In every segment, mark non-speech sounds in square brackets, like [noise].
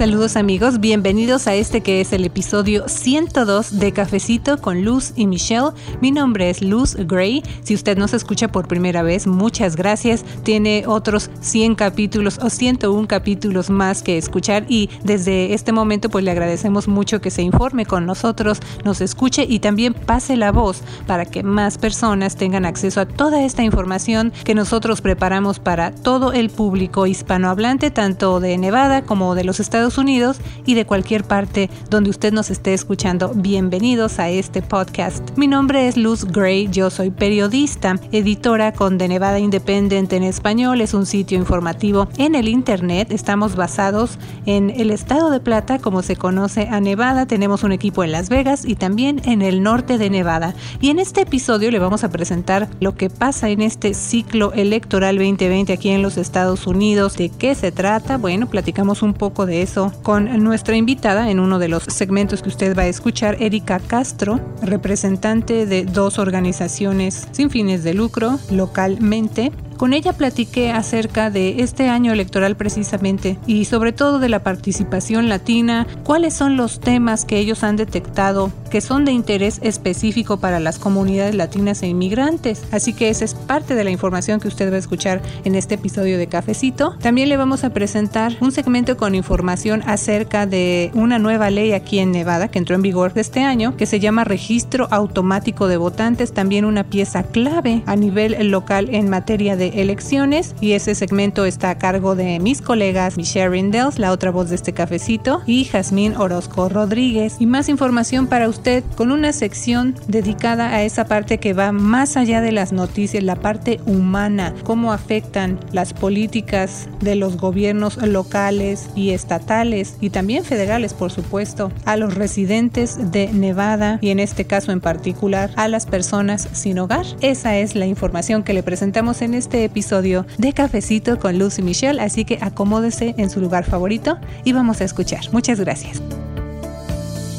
Saludos amigos, bienvenidos a este que es el episodio 102 de Cafecito con Luz y Michelle. Mi nombre es Luz Gray. Si usted nos escucha por primera vez, muchas gracias. Tiene otros 100 capítulos o 101 capítulos más que escuchar y desde este momento pues le agradecemos mucho que se informe con nosotros, nos escuche y también pase la voz para que más personas tengan acceso a toda esta información que nosotros preparamos para todo el público hispanohablante, tanto de Nevada como de los Estados Unidos y de cualquier parte donde usted nos esté escuchando. Bienvenidos a este podcast. Mi nombre es Luz Gray, yo soy periodista, editora con The Nevada Independent en español, es un sitio informativo en el internet. Estamos basados en el estado de Plata, como se conoce a Nevada. Tenemos un equipo en Las Vegas y también en el norte de Nevada. Y en este episodio le vamos a presentar lo que pasa en este ciclo electoral 2020 aquí en los Estados Unidos. ¿De qué se trata? Bueno, platicamos un poco de eso con nuestra invitada en uno de los segmentos que usted va a escuchar, Erika Castro, representante de dos organizaciones sin fines de lucro localmente. Con ella platiqué acerca de este año electoral precisamente y sobre todo de la participación latina, cuáles son los temas que ellos han detectado que son de interés específico para las comunidades latinas e inmigrantes. Así que esa es parte de la información que usted va a escuchar en este episodio de Cafecito. También le vamos a presentar un segmento con información acerca de una nueva ley aquí en Nevada que entró en vigor este año que se llama Registro Automático de Votantes, también una pieza clave a nivel local en materia de elecciones y ese segmento está a cargo de mis colegas Michelle Rindels, la otra voz de este cafecito, y Jazmín Orozco Rodríguez. Y más información para usted con una sección dedicada a esa parte que va más allá de las noticias, la parte humana, cómo afectan las políticas de los gobiernos locales y estatales y también federales, por supuesto, a los residentes de Nevada y en este caso en particular a las personas sin hogar. Esa es la información que le presentamos en este episodio de Cafecito con Luz y Michelle, así que acomódese en su lugar favorito y vamos a escuchar. Muchas gracias.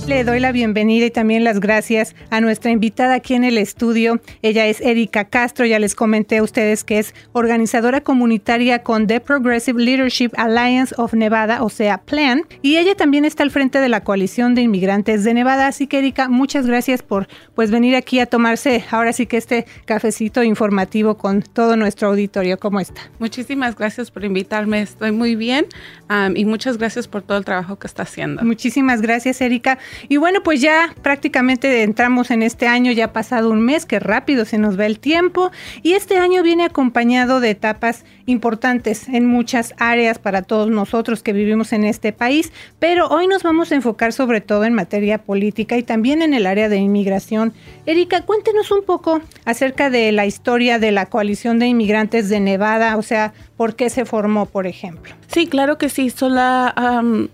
Le doy la bienvenida y también las gracias a nuestra invitada aquí en el estudio. Ella es Erika Castro, ya les comenté a ustedes que es organizadora comunitaria con The Progressive Leadership Alliance of Nevada, o sea, PLAN, y ella también está al frente de la coalición de inmigrantes de Nevada. Así que Erika, muchas gracias por pues venir aquí a tomarse ahora sí que este cafecito informativo con todo nuestro auditorio. ¿Cómo está? Muchísimas gracias por invitarme, estoy muy bien um, y muchas gracias por todo el trabajo que está haciendo. Muchísimas gracias, Erika. Y bueno, pues ya prácticamente entramos en este año, ya ha pasado un mes, que rápido se nos va el tiempo. Y este año viene acompañado de etapas importantes en muchas áreas para todos nosotros que vivimos en este país. Pero hoy nos vamos a enfocar sobre todo en materia política y también en el área de inmigración. Erika, cuéntenos un poco acerca de la historia de la coalición de inmigrantes de Nevada, o sea, por qué se formó, por ejemplo. Sí, claro que sí. So, la,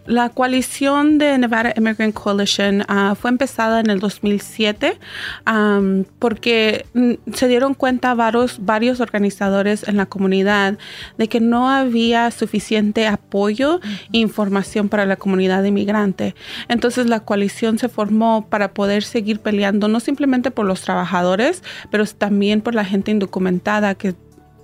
la coalición de Nevada Immigrant Coalition ah, fue empezada en el 2007 porque mm, se dieron cuenta varios, varios organizadores en la comunidad de que no había suficiente apoyo e información para la comunidad inmigrante. Entonces la coalición se formó para poder seguir peleando no simplemente por los trabajadores, pero también por la gente indocumentada que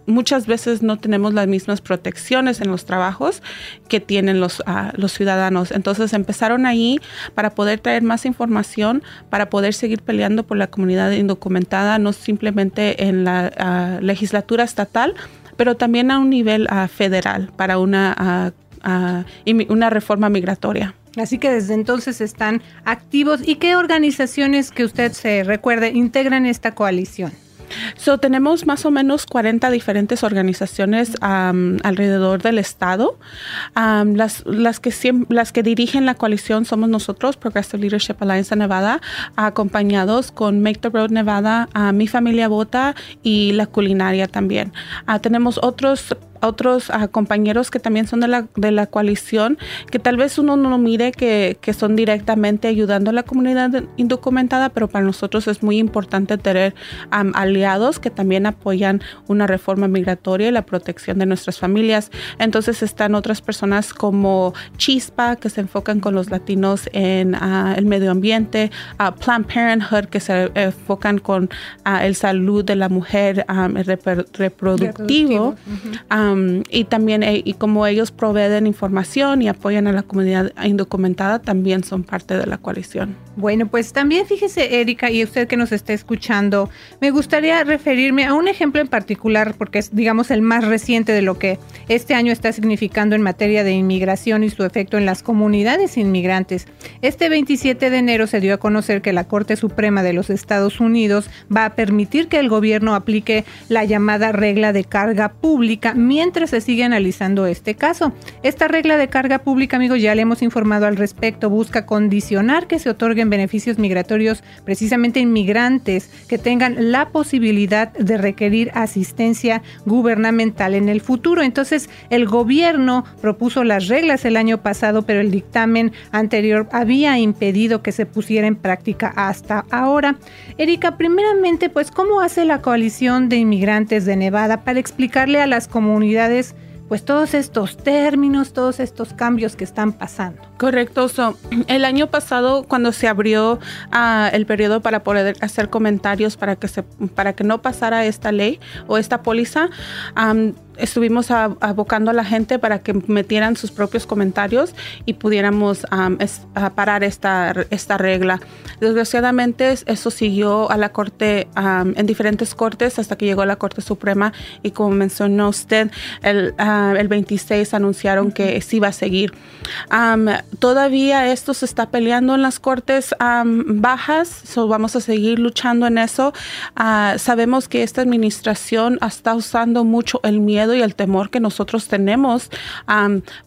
muchas veces no tenemos las mismas protecciones en los trabajos que tienen los, ah, los ciudadanos. Entonces empezaron ahí para poder traer más información, para poder seguir peleando por la comunidad indocumentada, no simplemente en la ah, legislatura estatal, pero también a un nivel ah, federal para una, una reforma migratoria. Así que desde entonces están activos. ¿Y qué organizaciones que usted se recuerde integran esta coalición? So, tenemos más o menos 40 diferentes organizaciones alrededor del estado. las, las, que las que dirigen la coalición somos nosotros, Progressive Leadership Alliance Nevada, acompañados con Make the Road Nevada, Mi Familia Vota y la culinaria también. Ah, tenemos otros otros compañeros que también son de la, de la coalición, que tal vez uno no mire que, que son directamente ayudando a la comunidad indocumentada, pero para nosotros es muy importante tener aliados que también apoyan una reforma migratoria y la protección de nuestras familias. Entonces están otras personas como Chispa, que se enfocan con los latinos en uh, el medio ambiente, uh, Planned Parenthood, que se enfocan con el salud de la mujer um, reproductivo, um, y también eh, y como ellos proveen información y apoyan a la comunidad indocumentada, también son parte de la coalición. Bueno, pues también fíjese, Erika, y usted que nos está escuchando, me gustaría referirme a un ejemplo en particular, porque es, digamos, el más reciente de lo que este año está significando en materia de inmigración y su efecto en las comunidades inmigrantes. Este 27 de enero se dio a conocer que la Corte Suprema de los Estados Unidos va a permitir que el gobierno aplique la llamada regla de carga pública mientras se sigue analizando este caso. Esta regla de carga pública, amigos, ya le hemos informado al respecto, busca condicionar que se otorguen beneficios migratorios precisamente inmigrantes que tengan la posibilidad de requerir asistencia gubernamental en el futuro. Entonces, el gobierno propuso las reglas el año pasado, pero el dictamen anterior había impedido que se pusiera en práctica hasta ahora. Erika, primeramente, pues, ¿cómo hace la coalición de inmigrantes de Nevada para explicarle a las comunidades pues todos estos términos, todos estos cambios que están pasando. Correcto. el año pasado, cuando se abrió ah, el periodo para poder hacer comentarios para que, se, para que no pasara esta ley o esta póliza, estuvimos abocando a la gente para que metieran sus propios comentarios y pudiéramos parar esta, esta regla. Desgraciadamente eso siguió a la corte, en diferentes cortes hasta que llegó a la Corte Suprema y como mencionó usted, el, el 26 anunciaron que sí va a seguir. todavía esto se está peleando en las cortes bajas, so vamos a seguir luchando en eso. Ah, sabemos que esta administración está usando mucho el miedo y el temor que nosotros tenemos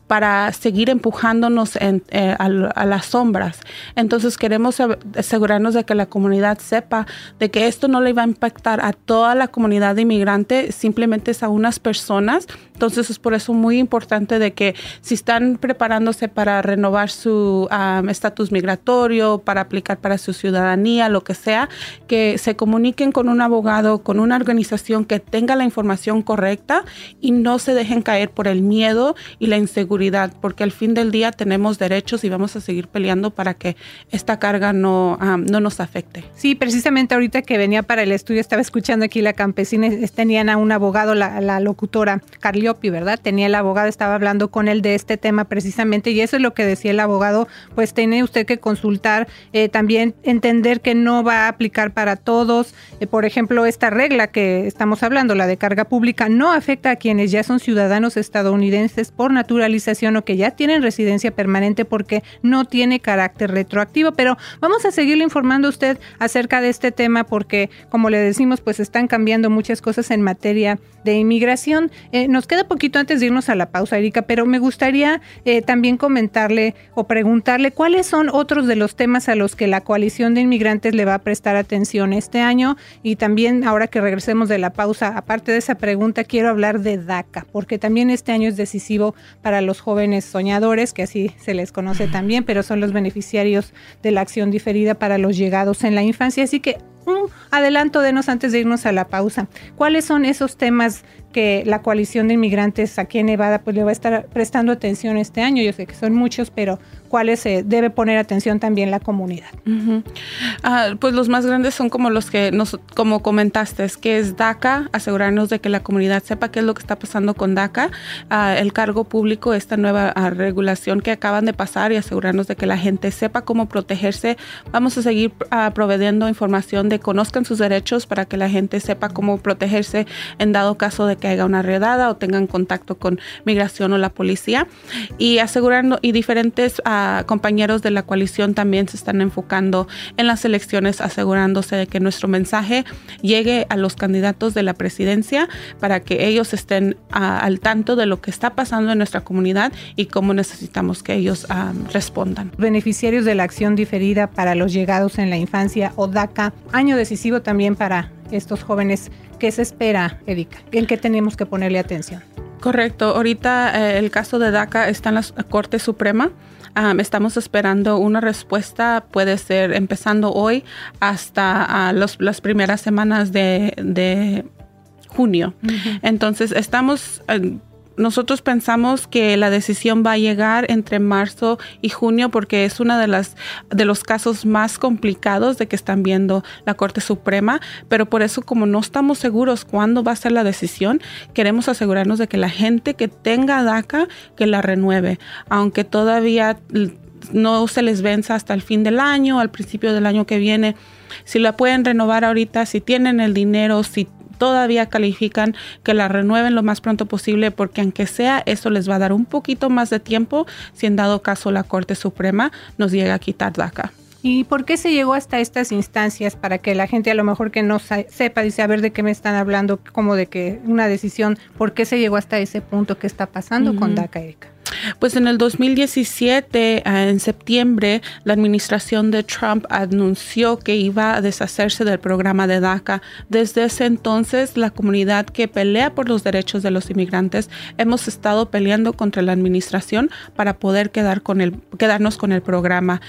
para seguir empujándonos en, eh, a, las sombras. Entonces queremos asegurarnos de que la comunidad sepa de que esto no le va a impactar a toda la comunidad de inmigrante, simplemente es a unas personas. Entonces es por eso muy importante de que si están preparándose para renovar su estatus migratorio, para aplicar para su ciudadanía, lo que sea, que se comuniquen con un abogado, con una organización que tenga la información correcta y no se dejen caer por el miedo y la inseguridad, porque al fin del día tenemos derechos y vamos a seguir peleando para que esta carga no, no nos afecte. Sí, precisamente ahorita que venía para el estudio estaba escuchando aquí la campesina, tenían a un abogado, la, locutora Carliopi, ¿verdad? Tenía el abogado, estaba hablando con él de este tema precisamente y eso es lo que decía el abogado, pues tiene usted que consultar, eh, también entender que no va a aplicar para todos, eh, por ejemplo, esta regla que estamos hablando, la de carga pública, no afecta a quienes ya son ciudadanos estadounidenses por naturalización o que ya tienen residencia permanente porque no tiene carácter retroactivo. Pero vamos a seguirle informando a usted acerca de este tema porque, como le decimos, pues están cambiando muchas cosas en materia de inmigración. Eh, nos queda poquito antes de irnos a la pausa, Erika, pero me gustaría eh, también comentarle o preguntarle cuáles son otros de los temas a los que la coalición de inmigrantes le va a prestar atención este año y también ahora que regresemos de la pausa, aparte de esa pregunta, quiero hablar de DACA, porque también este año es decisivo para los jóvenes soñadores, que así se les conoce también, pero son los beneficiarios de la acción diferida para los llegados en la infancia. Así que un adelanto denos antes de irnos a la pausa. ¿Cuáles son esos temas que la coalición de inmigrantes aquí en Nevada pues le va a estar prestando atención este año? Yo sé que son muchos, pero cuáles se debe poner atención también la comunidad. Ah, pues los más grandes son como los que nos, como comentaste, que es DACA, asegurarnos de que la comunidad sepa qué es lo que está pasando con DACA, ah, el cargo público, esta nueva ah, regulación que acaban de pasar y asegurarnos de que la gente sepa cómo protegerse. Vamos a seguir proveyendo información de conozcan sus derechos para que la gente sepa cómo protegerse en dado caso de que haya una redada o tengan contacto con migración o la policía y asegurando y diferentes compañeros de la coalición también se están enfocando en las elecciones, asegurándose de que nuestro mensaje llegue a los candidatos de la presidencia para que ellos estén al tanto de lo que está pasando en nuestra comunidad y cómo necesitamos que ellos respondan. Beneficiarios de la acción diferida para los llegados en la infancia o DACA, año decisivo también para estos jóvenes. ¿Qué se espera, Erika? ¿En qué tenemos que ponerle atención? Correcto. Ahorita eh, el caso de DACA está en la Corte Suprema. estamos esperando una respuesta, puede ser empezando hoy hasta las primeras semanas de, junio. Entonces, estamos nosotros pensamos que la decisión va a llegar entre marzo y junio porque es uno de las de los casos más complicados de que están viendo la Corte Suprema, pero por eso como no estamos seguros cuándo va a ser la decisión, queremos asegurarnos de que la gente que tenga DACA que la renueve, aunque todavía no se les venza hasta el fin del año, al principio del año que viene. Si la pueden renovar ahorita, si tienen el dinero, si todavía califican que la renueven lo más pronto posible porque aunque sea eso les va a dar un poquito más de tiempo si en dado caso la Corte Suprema nos llega a quitar DACA. ¿Y por qué se llegó hasta estas instancias para que la gente a lo mejor que no sepa, dice, a ver de qué me están hablando, como de que una decisión, ¿por qué se llegó hasta ese punto? ¿Qué está pasando con DACA, Erika? Pues en el 2017, ah, en septiembre, la administración de Trump anunció que iba a deshacerse del programa de DACA. Desde ese entonces, la comunidad que pelea por los derechos de los inmigrantes hemos estado peleando contra la administración para poder quedar con el, quedarnos con el programa.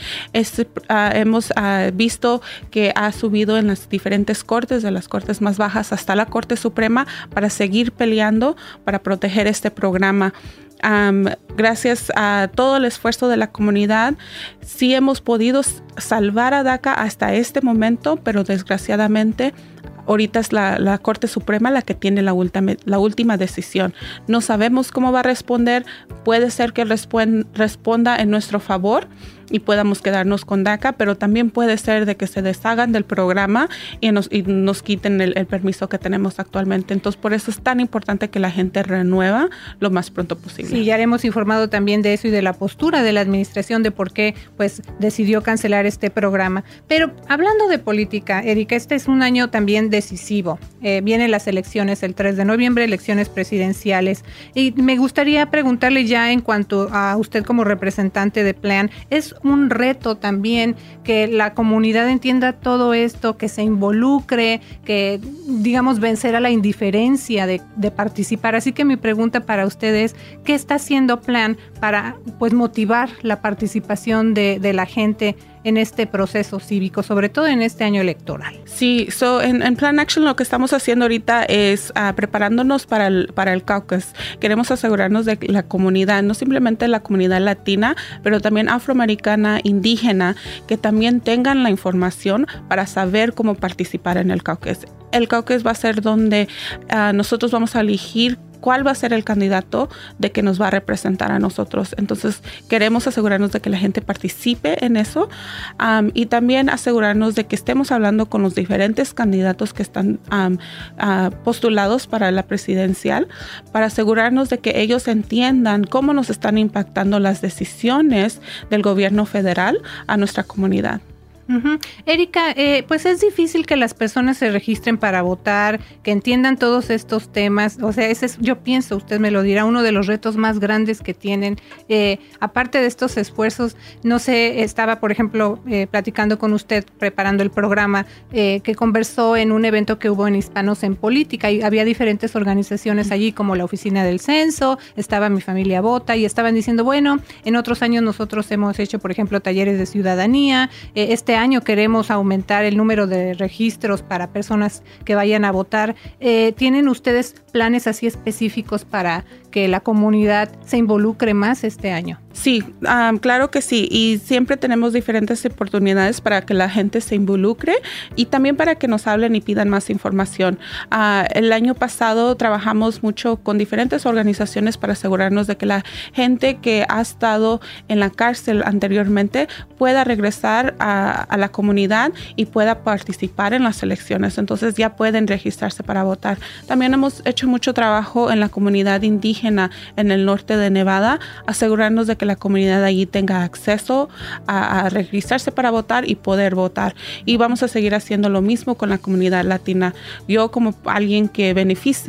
Ah, hemos ah, visto que ha subido en las diferentes cortes, de las cortes más bajas hasta la Corte Suprema, para seguir peleando para proteger este programa gracias a todo el esfuerzo de la comunidad, sí hemos podido salvar a DACA hasta este momento, pero desgraciadamente ahorita es la, Corte Suprema la que tiene la, la última decisión. No sabemos cómo va a responder, puede ser que responda en nuestro favor y podamos quedarnos con DACA, pero también puede ser de que se deshagan del programa y nos, nos quiten el, permiso que tenemos actualmente. Entonces, por eso es tan importante que la gente renueva lo más pronto posible. Sí, ya hemos informado también de eso y de la postura de la administración de por qué pues decidió cancelar este programa. Pero hablando de política, Erika, este es un año también decisivo. Eh, vienen las elecciones el 3 de noviembre, elecciones presidenciales. Y me gustaría preguntarle ya en cuanto a usted como representante de Plan, ¿es un reto también que la comunidad entienda todo esto, que se involucre, que digamos vencer a la indiferencia de, participar. Así que mi pregunta para ustedes, ¿qué está haciendo Plan para pues motivar la participación de, de la gente en este proceso cívico, sobre todo en este año electoral? Sí, so en, Plan Action lo que estamos haciendo ahorita es uh, preparándonos para el, para el caucus. Queremos asegurarnos de que la comunidad, no simplemente la comunidad latina, pero también afroamericana, indígena, que también tengan la información para saber cómo participar en el caucus. El caucus va a ser donde uh, nosotros vamos a elegir cuál va a ser el candidato de que nos va a representar a nosotros. Entonces, queremos asegurarnos de que la gente participe en eso y también asegurarnos de que estemos hablando con los diferentes candidatos que están ah, postulados para la presidencial, para asegurarnos de que ellos entiendan cómo nos están impactando las decisiones del gobierno federal a nuestra comunidad. Erika, eh, pues es difícil que las personas se registren para votar, que entiendan todos estos temas. O sea, ese es, yo pienso, usted me lo dirá, uno de los retos más grandes que tienen. Eh, aparte de estos esfuerzos, no sé, estaba, por ejemplo, eh, platicando con usted, preparando el programa, que conversó en un evento que hubo en Hispanos en Política y había diferentes organizaciones allí, como la Oficina del Censo, estaba Mi Familia Vota y estaban diciendo, bueno, en otros años nosotros hemos hecho, por ejemplo, talleres de ciudadanía. este año queremos aumentar el número de registros para personas que vayan a votar. Eh, ¿Tienen ustedes planes así específicos para que la comunidad se involucre más este año? Sí, claro que sí. Y siempre tenemos diferentes oportunidades para que la gente se involucre y también para que nos hablen y pidan más información. Ah, el año pasado trabajamos mucho con diferentes organizaciones para asegurarnos de que la gente que ha estado en la cárcel anteriormente pueda regresar a, a la comunidad y pueda participar en las elecciones. Entonces ya pueden registrarse para votar. También hemos hecho mucho trabajo en la comunidad indígena en el norte de Nevada, asegurarnos de que la comunidad allí tenga acceso a, registrarse para votar y poder votar. Y vamos a seguir haciendo lo mismo con la comunidad latina. Yo como alguien que,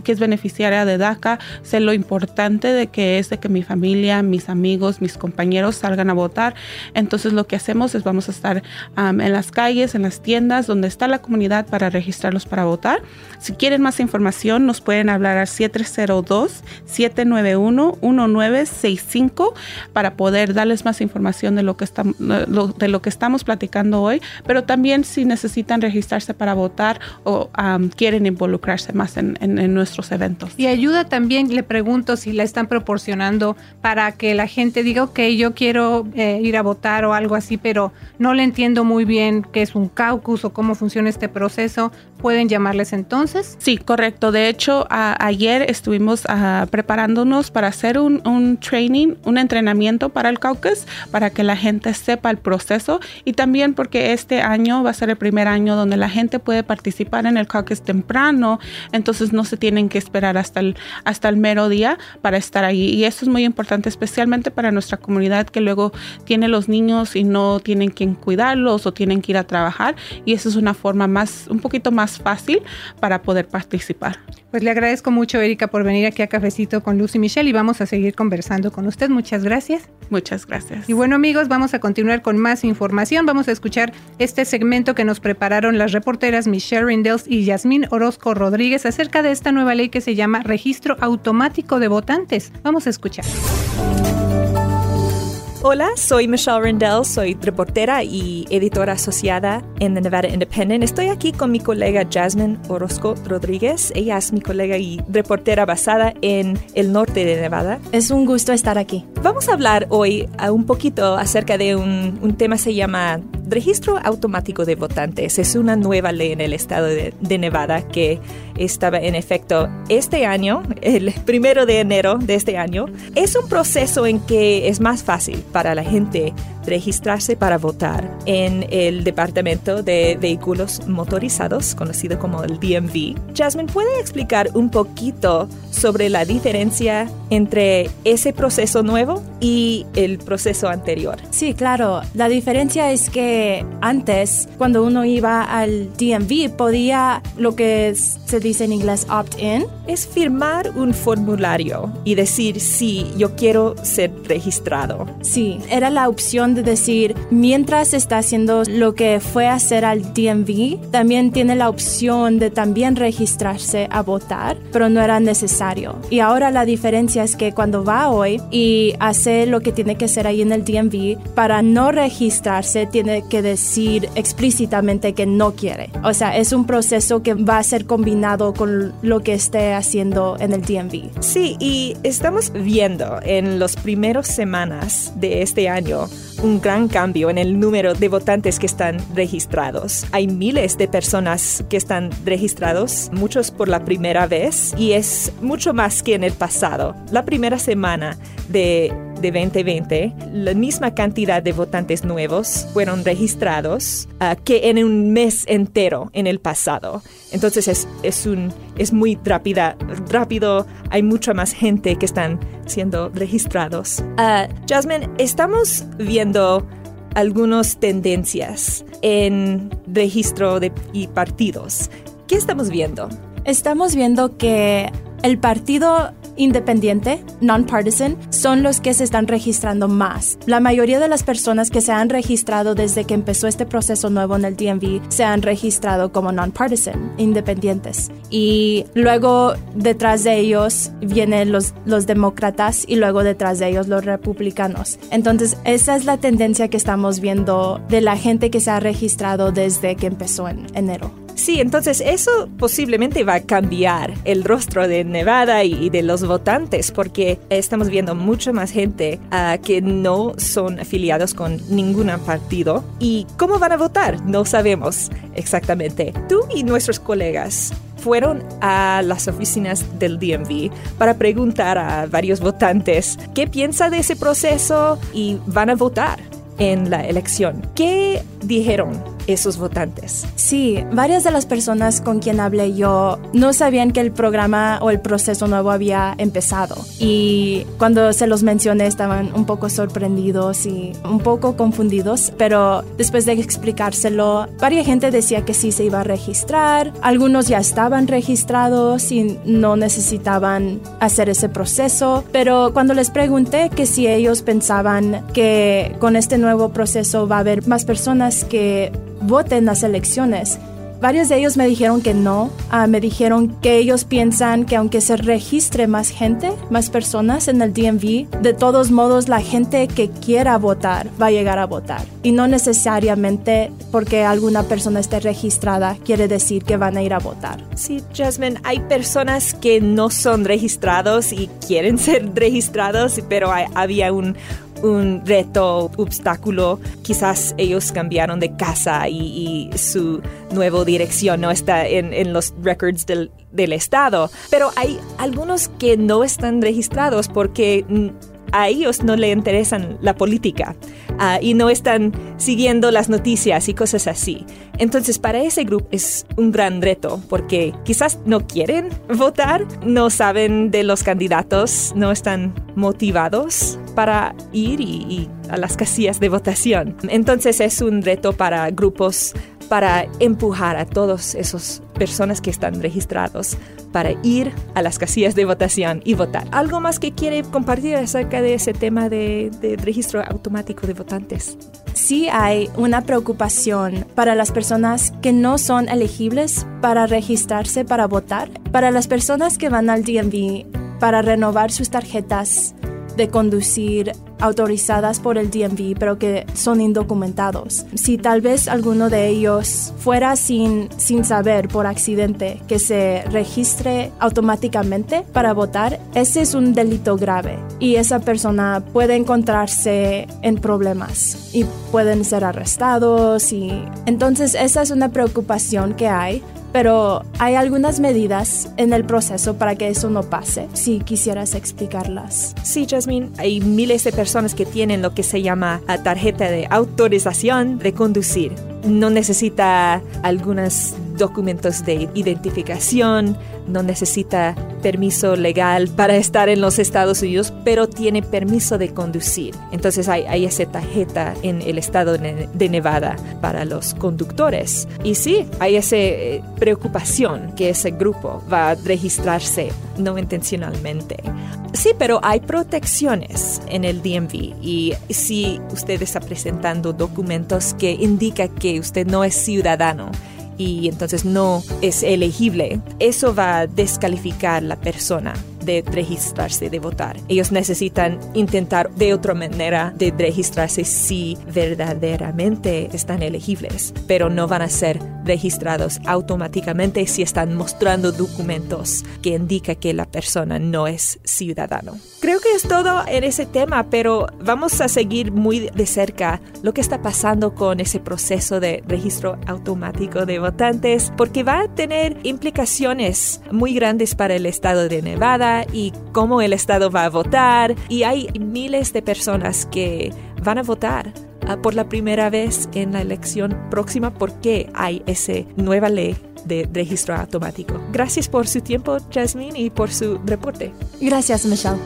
que es beneficiaria de DACA, sé lo importante de que es de que mi familia, mis amigos, mis compañeros salgan a votar. Entonces lo que hacemos es vamos a estar en las calles, en las tiendas donde está la comunidad para registrarlos para votar. Si quieren más información nos pueden hablar al 702 7 791-1965 para poder darles más información de lo, que estamos, de lo que estamos platicando hoy, pero también si necesitan registrarse para votar o quieren involucrarse más en, nuestros eventos. Y ayuda también, le pregunto si la están proporcionando para que la gente diga, ok, yo quiero eh, ir a votar o algo así, pero no le entiendo muy bien qué es un caucus o cómo funciona este proceso. ¿Pueden llamarles entonces? Sí, correcto. De hecho, ayer estuvimos ah, preparándonos para hacer un, un, training, un entrenamiento para el caucus, para que la gente sepa el proceso y también porque este año va a ser el primer año donde la gente puede participar en el caucus temprano, entonces no se tienen que esperar hasta el, hasta el mero día para estar ahí. Y eso es muy importante, especialmente para nuestra comunidad que luego tiene los niños y no tienen quien cuidarlos o tienen que ir a trabajar. Y eso es una forma más, un poquito más fácil para poder participar. Pues le agradezco mucho, Erika, por venir aquí a Cafecito con Lucy Michelle y vamos a seguir conversando con usted. Muchas gracias. Muchas gracias. Y bueno, amigos, vamos a continuar con más información. Vamos a escuchar este segmento que nos prepararon las reporteras Michelle Rindels y Yasmín Orozco Rodríguez acerca de esta nueva ley que se llama Registro Automático de Votantes. Vamos a escuchar. Hola, soy Michelle Rendell, soy reportera y editora asociada en The Nevada Independent. Estoy aquí con mi colega Jasmine Orozco Rodríguez. Ella es mi colega y reportera basada en el norte de Nevada. Es un gusto estar aquí. Vamos a hablar hoy uh, un poquito acerca de un, un tema que se llama Registro Automático de Votantes. Es una nueva ley en el estado de, de Nevada que estaba en efecto este año, el primero de enero de este año. Es un proceso en que es más fácil para la gente registrarse para votar en el Departamento de Vehículos Motorizados, conocido como el DMV. Jasmine, ¿puede explicar un poquito sobre la diferencia entre ese proceso nuevo y el proceso anterior? Sí, claro. La diferencia es que antes, cuando uno iba al DMV, podía lo que se dice en inglés opt-in. Es firmar un formulario y decir, sí, yo quiero ser registrado. Sí, era la opción de decir, mientras está haciendo lo que fue hacer al DMV, también tiene la opción de también registrarse a votar, pero no era necesario. Y ahora la diferencia es que cuando va hoy y hace lo que tiene que hacer ahí en el DMV, para no registrarse tiene que decir explícitamente que no quiere. O sea, es un proceso que va a ser combinado con lo que esté haciendo en el DMV. Sí, y estamos viendo en las primeras semanas de este año un gran cambio en el número de votantes que están registrados. Hay miles de personas que están registrados, muchos por la primera vez, y es mucho más que en el pasado. La primera semana de de 2020, la misma cantidad de votantes nuevos fueron registrados ah, que en un mes entero en el pasado. Entonces es, es, un, es muy rápida, rápido, hay mucha más gente que están siendo registrados. Uh, Jasmine, estamos viendo algunas tendencias en registro de, y partidos. ¿Qué estamos viendo? Estamos viendo que el partido independiente, non-partisan, son los que se están registrando más. La mayoría de las personas que se han registrado desde que empezó este proceso nuevo en el DMV se han registrado como non-partisan, independientes. Y luego detrás de ellos vienen los, los demócratas y luego detrás de ellos los republicanos. Entonces, esa es la tendencia que estamos viendo de la gente que se ha registrado desde que empezó en enero. Sí, entonces eso posiblemente va a cambiar el rostro de Nevada y de los votantes porque estamos viendo mucha más gente uh, que no son afiliados con ningún partido. ¿Y cómo van a votar? No sabemos exactamente. Tú y nuestros colegas fueron a las oficinas del DMV para preguntar a varios votantes qué piensa de ese proceso y van a votar en la elección. ¿Qué dijeron esos votantes. Sí, varias de las personas con quien hablé yo no sabían que el programa o el proceso nuevo había empezado. Y cuando se los mencioné estaban un poco sorprendidos y un poco confundidos, pero después de explicárselo, varias gente decía que sí se iba a registrar, algunos ya estaban registrados y no necesitaban hacer ese proceso, pero cuando les pregunté que si ellos pensaban que con este nuevo proceso va a haber más personas que voten las elecciones, varios de ellos me dijeron que no. Ah, me dijeron que ellos piensan que aunque se registre más gente, más personas en el DMV, de todos modos la gente que quiera votar va a llegar a votar. Y no necesariamente porque alguna persona esté registrada quiere decir que van a ir a votar. Sí, Jasmine, hay personas que no son registrados y quieren [laughs] ser registrados, pero había un, un reto, obstáculo. Quizás ellos cambiaron de casa y, su nueva dirección no está en, los records del, del, Estado. Pero hay algunos que no están registrados porque a ellos no le interesan la política uh, y no están siguiendo las noticias y cosas así. Entonces, para ese grupo es un gran reto porque quizás no quieren votar, no saben de los candidatos, no están motivados para ir y a las casillas de votación. Entonces, es un reto para grupos para empujar a todas esas personas que están registrados para ir a las casillas de votación y votar. ¿Algo más que quiere compartir acerca de ese tema de, registro automático de votantes? Sí hay una preocupación para las personas que no son elegibles para registrarse para votar, para las personas que van al DMV para renovar sus tarjetas de conducir autorizadas por el DMV, pero que son indocumentados. Si tal vez alguno de ellos fuera sin, sin saber por accidente que se registre automáticamente para votar, ese es un delito grave y esa persona puede encontrarse en problemas y pueden ser arrestados y entonces esa es una preocupación que hay pero hay algunas medidas en el proceso para que eso no pase, si quisieras explicarlas. Sí, Jasmine, hay miles de personas que tienen lo que se llama tarjeta de autorización de conducir. No necesita algunos documentos de identificación, no necesita permiso legal para estar en los Estados Unidos, pero tiene permiso de conducir. Entonces hay, hay esa tarjeta en el estado de Nevada para los conductores. Y sí, hay esa eh, preocupación que ese grupo va a registrarse no intencionalmente. Sí, pero hay protecciones en el DMV y si usted está presentando documentos que indican que usted no es ciudadano, y entonces no es elegible, eso va a descalificar la persona de registrarse, de votar. Ellos necesitan intentar de otra manera de registrarse si verdaderamente están elegibles, pero no van a ser registrados automáticamente si están mostrando documentos que indican que la persona no es ciudadano. Creo que es todo en ese tema, pero vamos a seguir muy de cerca lo que está pasando con ese proceso de registro automático de votantes, porque va a tener implicaciones muy grandes para el estado de Nevada, y cómo el Estado va a votar. Y hay miles de personas que van a votar ah, por la primera vez en la elección próxima porque hay esa nueva ley de registro automático. Gracias por su tiempo, Jasmine, y por su reporte. Gracias, Michelle.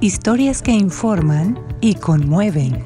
Historias que informan y conmueven.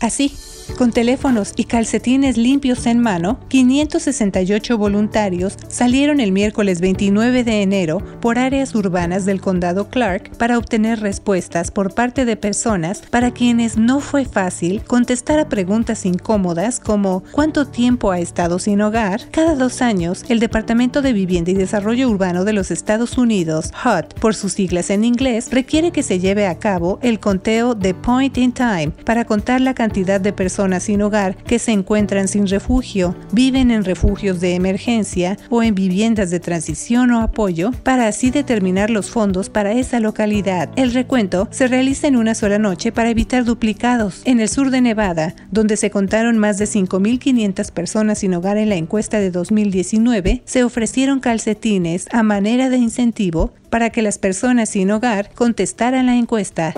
Así con teléfonos y calcetines limpios en mano, 568 voluntarios salieron el miércoles 29 de enero por áreas urbanas del condado Clark para obtener respuestas por parte de personas para quienes no fue fácil contestar a preguntas incómodas como ¿cuánto tiempo ha estado sin hogar? Cada dos años, el Departamento de Vivienda y Desarrollo Urbano de los Estados Unidos, HUD, por sus siglas en inglés, requiere que se lleve a cabo el conteo de Point in Time para contar la cantidad de personas sin hogar que se encuentran sin refugio, viven en refugios de emergencia o en viviendas de transición o apoyo, para así determinar los fondos para esa localidad. El recuento se realiza en una sola noche para evitar duplicados. En el sur de Nevada, donde se contaron más de 5.500 personas sin hogar en la encuesta de 2019, se ofrecieron calcetines a manera de incentivo para que las personas sin hogar contestaran la encuesta.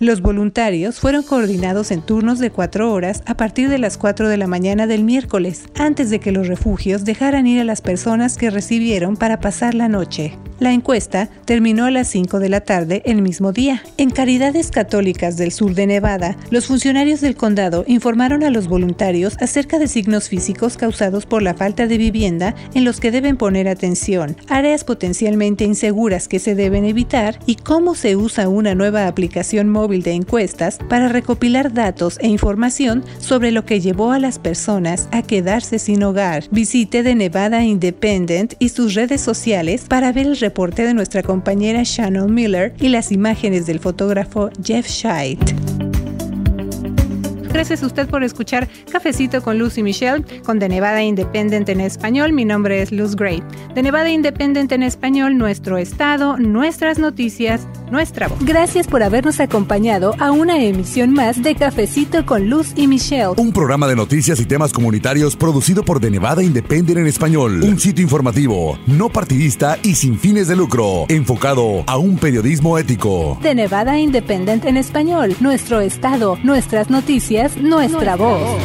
Los voluntarios fueron coordinados en turnos de cuatro horas a partir de las 4 de la mañana del miércoles, antes de que los refugios dejaran ir a las personas que recibieron para pasar la noche. La encuesta terminó a las 5 de la tarde el mismo día. En Caridades Católicas del sur de Nevada, los funcionarios del condado informaron a los voluntarios acerca de signos físicos causados por la falta de vivienda en los que deben poner atención, áreas potencialmente inseguras que se deben evitar y cómo se usa una nueva aplicación móvil de encuestas para recopilar datos e información sobre lo que llevó a las personas a quedarse sin hogar. Visite de Nevada Independent y sus redes sociales para ver el reporte de nuestra compañera Shannon Miller y las imágenes del fotógrafo Jeff Scheid. Gracias a usted por escuchar Cafecito con Luz y Michelle con The Nevada Independent en español. Mi nombre es Luz Gray. The Nevada Independent en español, nuestro estado, nuestras noticias, nuestra voz. Gracias por habernos acompañado a una emisión más de Cafecito con Luz y Michelle. Un programa de noticias y temas comunitarios producido por The Nevada Independent en español. Un sitio informativo, no partidista y sin fines de lucro, enfocado a un periodismo ético. The Nevada Independent en español, nuestro estado, nuestras noticias, nuestra, voz.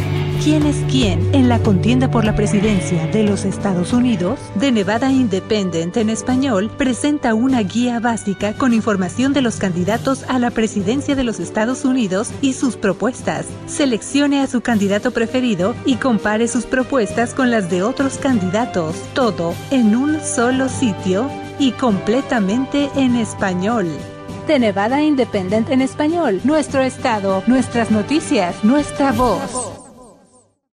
¿Quién es quién en la contienda por la presidencia de los Estados Unidos? The Nevada Independent en español presenta una guía básica con información de los candidatos a la presidencia de los Estados Unidos y sus propuestas. Seleccione a su candidato preferido y compare sus propuestas con las de otros candidatos. Todo en un solo sitio y completamente en español. The Nevada Independent en español, nuestro estado, nuestras noticias, nuestra voz.